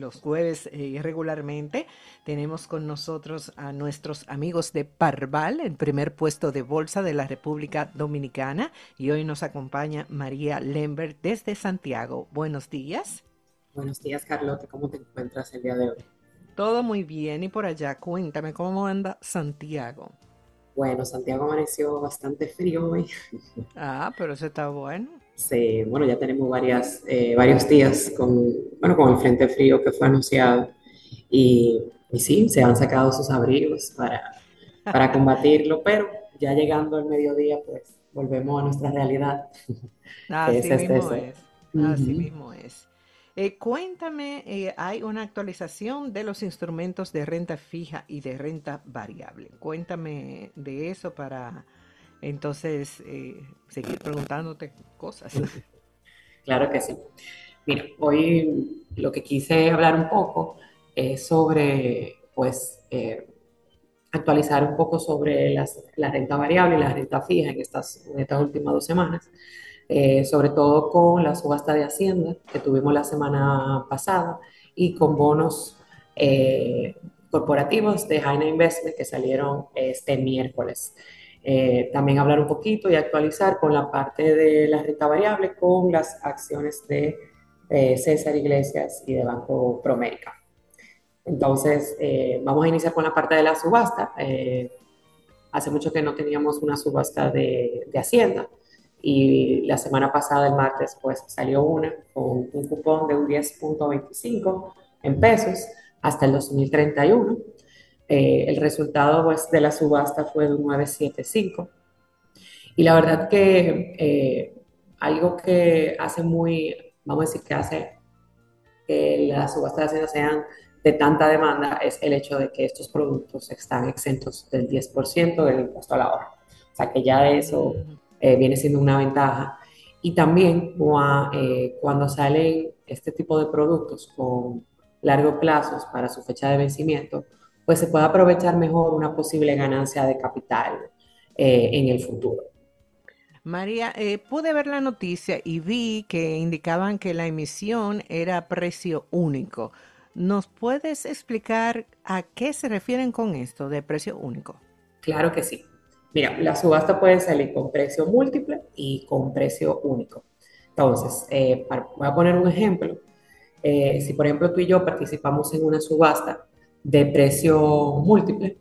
los jueves eh, regularmente. Tenemos con nosotros a nuestros amigos de Parval, el primer puesto de bolsa de la República Dominicana. Y hoy nos acompaña María Lembert desde Santiago. Buenos días. Buenos días, Carlota. ¿Cómo te encuentras el día de hoy? Todo muy bien. Y por allá, cuéntame, ¿cómo anda Santiago? Bueno, Santiago amaneció bastante frío hoy. Ah, pero eso está bueno. Sí, bueno, ya tenemos varias, eh, varios días con, bueno, con el frente frío que fue anunciado. Y, sí, se han sacado sus abrigos para, para combatirlo, pero ya llegando el mediodía, pues volvemos a nuestra realidad. Así es este mismo es. Así mismo es. Eh, cuéntame, eh, hay una actualización de los instrumentos de renta fija y de renta variable. Cuéntame de eso para entonces eh, seguir preguntándote cosas. Claro que sí. Mira, hoy lo que quise hablar un poco es sobre, pues, actualizar un poco sobre la renta variable y la renta fija en estas, en estas últimas dos semanas. Eh, sobre todo con la subasta de Hacienda que tuvimos la semana pasada y con bonos eh, corporativos de Jaina Investment que salieron este miércoles. Eh, también hablar un poquito y actualizar con la parte de la renta variable con las acciones de César Iglesias y de Banco Promérica. Entonces, vamos a iniciar con la parte de la subasta. hace mucho que no teníamos una subasta de, de Hacienda y la semana pasada, el martes, pues salió una con un cupón de un 10.25 en pesos hasta el 2031. Eh, el resultado pues, de la subasta fue de un 975. Y la verdad que eh, algo que hace muy, vamos a decir que hace que las subastas de sean de tanta demanda es el hecho de que estos productos están exentos del 10% del impuesto a la hora. O sea que ya eso eh, viene siendo una ventaja. Y también eh, cuando salen este tipo de productos con largos plazos para su fecha de vencimiento, pues se puede aprovechar mejor una posible ganancia de capital eh, en el futuro. María, pude ver la noticia y vi que indicaban que la emisión era precio único. ¿Nos puedes explicar a qué se refieren con esto de precio único? Claro que sí. Mira, la subasta puede salir con precio múltiple y con precio único. Entonces, eh, voy a poner un ejemplo. Eh, si por ejemplo tú y yo participamos en una subasta de precio múltiple,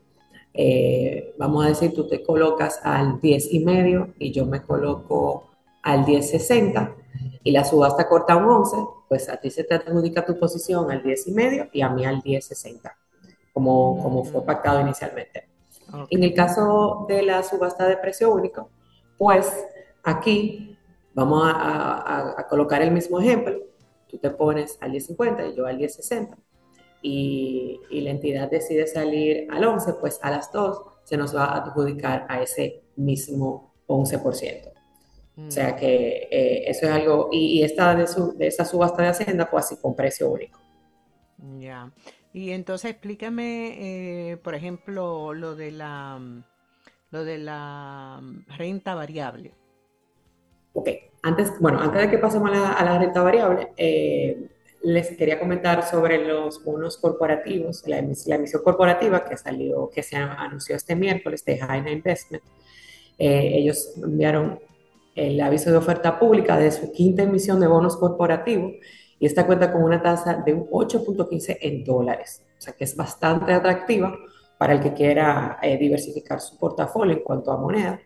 eh, vamos a decir, tú te colocas al 10 y medio y yo me coloco al 10.60 y la subasta corta un 11, pues a ti se te adjudica tu posición al 10 y medio y a mí al 10.60, como, como fue pactado inicialmente. En el caso de la subasta de precio único, pues aquí vamos a, colocar el mismo ejemplo. Tú te pones al 10.50 y yo al 10.60 y, y la entidad decide salir al 11, pues a las 2 se nos va a adjudicar a ese mismo 11%. O sea mm. que eh, eso es algo, y, esta de, de, esa subasta de Hacienda, pues así con precio único. Ya. Y entonces explícame, eh, por ejemplo, lo de la lo de la renta variable. Ok, antes, bueno, antes de que pasemos a la, renta variable, eh, les quería comentar sobre los bonos corporativos, la, emisión corporativa que salió, que se anunció este miércoles de Jaina Investment. Eh, ellos enviaron el aviso de oferta pública de su quinta emisión de bonos corporativos y esta cuenta con una tasa de un 8.15 en dólares, o sea que es bastante atractiva para el que quiera eh, diversificar su portafolio en cuanto a moneda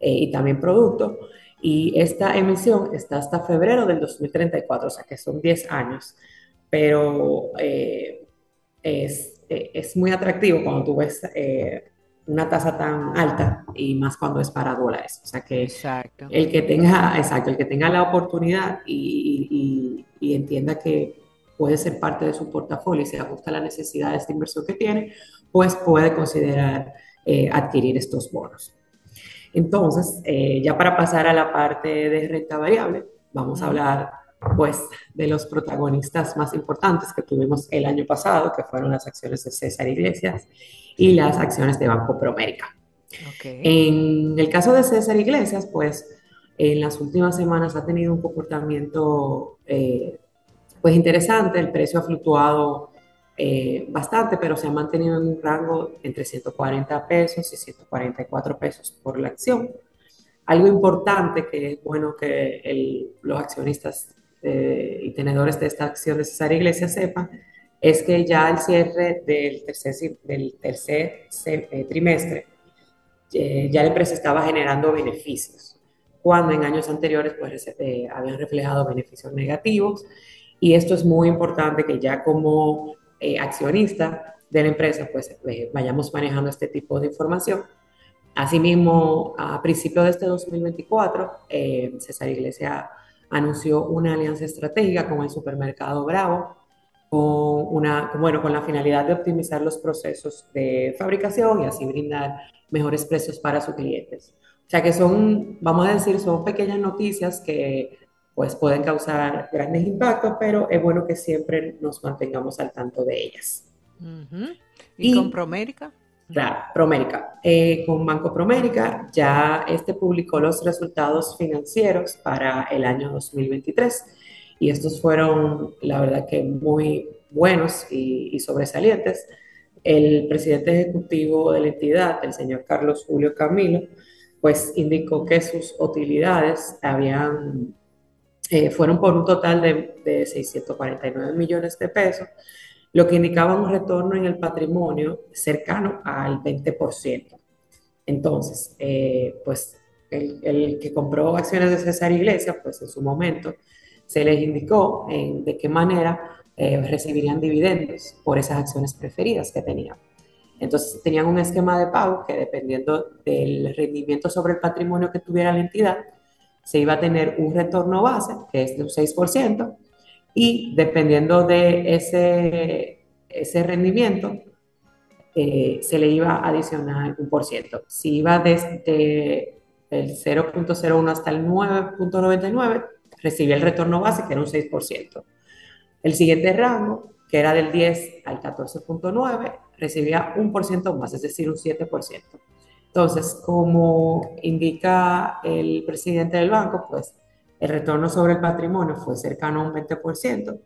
eh, y también producto. Y esta emisión está hasta febrero del 2034, o sea que son 10 años, pero eh, es, es, muy atractivo cuando tú ves una tasa tan alta y más cuando es para dólares. O sea que exacto. el que tenga, exacto, el que tenga la oportunidad y, y, entienda que puede ser parte de su portafolio y se ajusta a las necesidades de inversión que tiene, pues puede considerar eh, adquirir estos bonos. Entonces, eh, ya para pasar a la parte de renta variable, vamos a hablar pues de los protagonistas más importantes que tuvimos el año pasado, que fueron las acciones de César Iglesias y las acciones de Banco Promérica. En el caso de César Iglesias, pues en las últimas semanas ha tenido un comportamiento eh, pues interesante, el precio ha fluctuado eh, bastante, pero se ha mantenido en un rango entre 140 pesos y 144 pesos por la acción. Algo importante que es bueno que los accionistas eh, y tenedores de esta acción de César Iglesia sepan es que ya el cierre del tercer, eh, trimestre ya la empresa estaba generando beneficios, cuando en años anteriores pues, habían reflejado beneficios negativos y esto es muy importante que ya como eh, accionista de la empresa, pues eh, vayamos manejando este tipo de información. Asimismo, a principios de este 2024, eh, César Iglesia anunció una alianza estratégica con el supermercado Bravo, con, una, bueno, con la finalidad de optimizar los procesos de fabricación y así brindar mejores precios para sus clientes. O sea que son, vamos a decir, son pequeñas noticias que pues pueden causar grandes impactos, pero es bueno que siempre nos mantengamos al tanto de ellas. ¿Y, con Promérica? Claro, Promérica. Eh, con Banco Promérica ya este publicó los resultados financieros para el año 2023 y estos fueron, la verdad que muy buenos y, y sobresalientes. El presidente ejecutivo de la entidad, el señor Carlos Julio Camilo, pues indicó que sus utilidades habían eh, fueron por un total de, de, 649 millones de pesos, lo que indicaba un retorno en el patrimonio cercano al 20%. Entonces, eh, pues el, que compró acciones de César Iglesias, pues en su momento se les indicó en, de qué manera eh, recibirían dividendos por esas acciones preferidas que tenían. Entonces tenían un esquema de pago que dependiendo del rendimiento sobre el patrimonio que tuviera la entidad, se iba a tener un retorno base, que es de un 6%, y dependiendo de ese, ese rendimiento, eh, se le iba a adicionar un por ciento. Si iba desde el 0.01 hasta el 9.99, recibía el retorno base, que era un 6%. El siguiente rango, que era del 10 al 14.9, recibía un por ciento más, es decir, un 7%. Entonces, como indica el presidente del banco, pues el retorno sobre el patrimonio fue cercano a un 20%,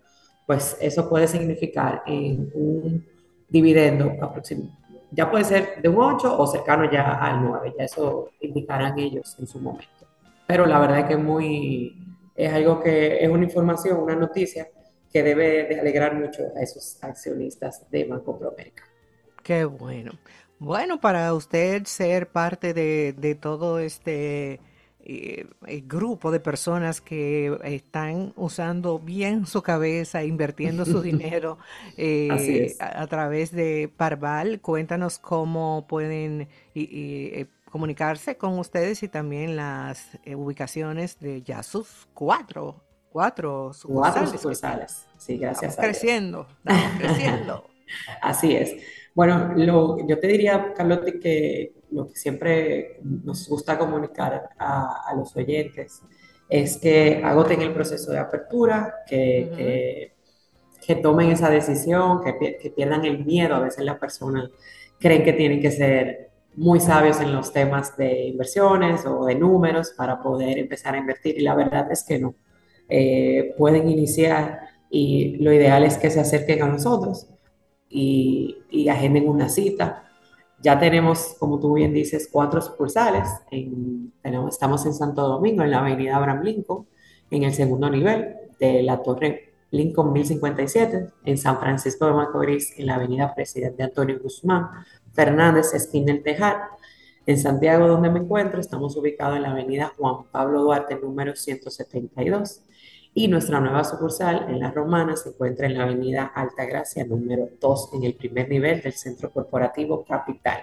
pues eso puede significar en un dividendo aproximado. Ya puede ser de un 8 o cercano ya al 9, ya eso indicarán ellos en su momento. Pero la verdad es que muy, es algo que es una información, una noticia que debe de alegrar mucho a esos accionistas de Banco Promérica. Qué bueno. Bueno, para usted ser parte de, todo este eh, eh, grupo de personas que están usando bien su cabeza, invirtiendo su dinero eh, a, través de Parval, cuéntanos cómo pueden comunicarse con ustedes y también las ubicaciones de ya sus cuatro, cuatro sucursales. Cuatro sucursales, sí, gracias. Estamos creciendo, estamos creciendo. Así es. Bueno, lo, yo te diría, Carlotti, que lo que siempre nos gusta comunicar a, los oyentes es que agoten el proceso de apertura, que, que, tomen esa decisión, que, que, pierdan el miedo. A veces las personas creen que tienen que ser muy sabios en los temas de inversiones o de números para poder empezar a invertir y la verdad es que no. Eh, pueden iniciar y lo ideal es que se acerquen a nosotros y, agenden una cita. Ya tenemos, como tú bien dices, cuatro sucursales. tenemos, estamos en Santo Domingo, en la avenida Abraham Lincoln, en el segundo nivel de la Torre Lincoln 1057, en San Francisco de Macorís, en la avenida Presidente Antonio Guzmán Fernández, esquina El Tejar. En Santiago, donde me encuentro, estamos ubicados en la avenida Juan Pablo Duarte, número 172. Y nuestra nueva sucursal en La Romana se encuentra en la avenida Altagracia número 2 en el primer nivel del Centro Corporativo Capital.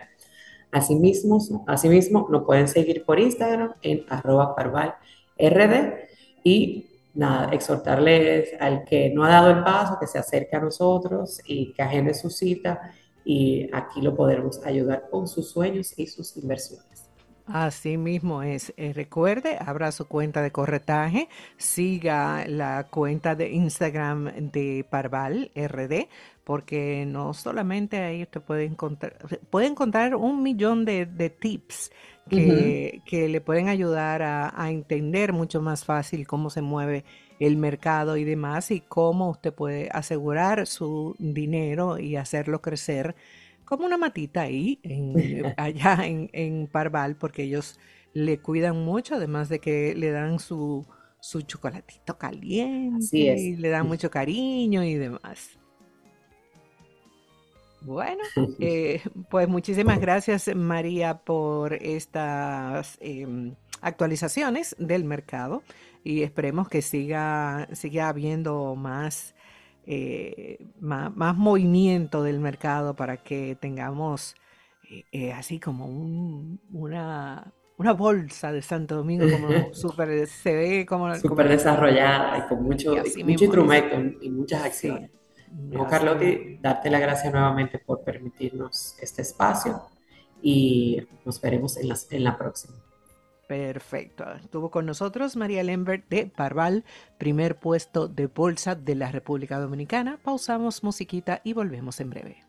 Asimismo, asimismo nos pueden seguir por Instagram en arroba parvalrd y nada, exhortarles al que no ha dado el paso, que se acerque a nosotros y que agende su cita y aquí lo podremos ayudar con sus sueños y sus inversiones. Así mismo es. Eh, recuerde, abra su cuenta de corretaje, siga la cuenta de Instagram de Parval RD, porque no solamente ahí usted puede encontrar, puede encontrar un millón de, tips que, le pueden ayudar a, entender mucho más fácil cómo se mueve el mercado y demás y cómo usted puede asegurar su dinero y hacerlo crecer como una matita ahí, allá en, en Parval, porque ellos le cuidan mucho, además de que le dan su, su chocolatito caliente y le dan mucho cariño y demás. Bueno, eh, pues muchísimas gracias María por estas em, actualizaciones del mercado y esperemos que siga, siga habiendo más, eh, más, movimiento del mercado para que tengamos eh, así como una, una bolsa de Santo Domingo como súper, se ve como... Súper desarrollada y con mucho, mucho instrumento y muchas acciones. No, Carlotti, darte la gracia nuevamente por permitirnos este espacio y nos veremos en la, en la próxima. Perfecto. Estuvo con nosotros María Lembert de Parval, primer puesto de bolsa de la República Dominicana. Pausamos musiquita y volvemos en breve.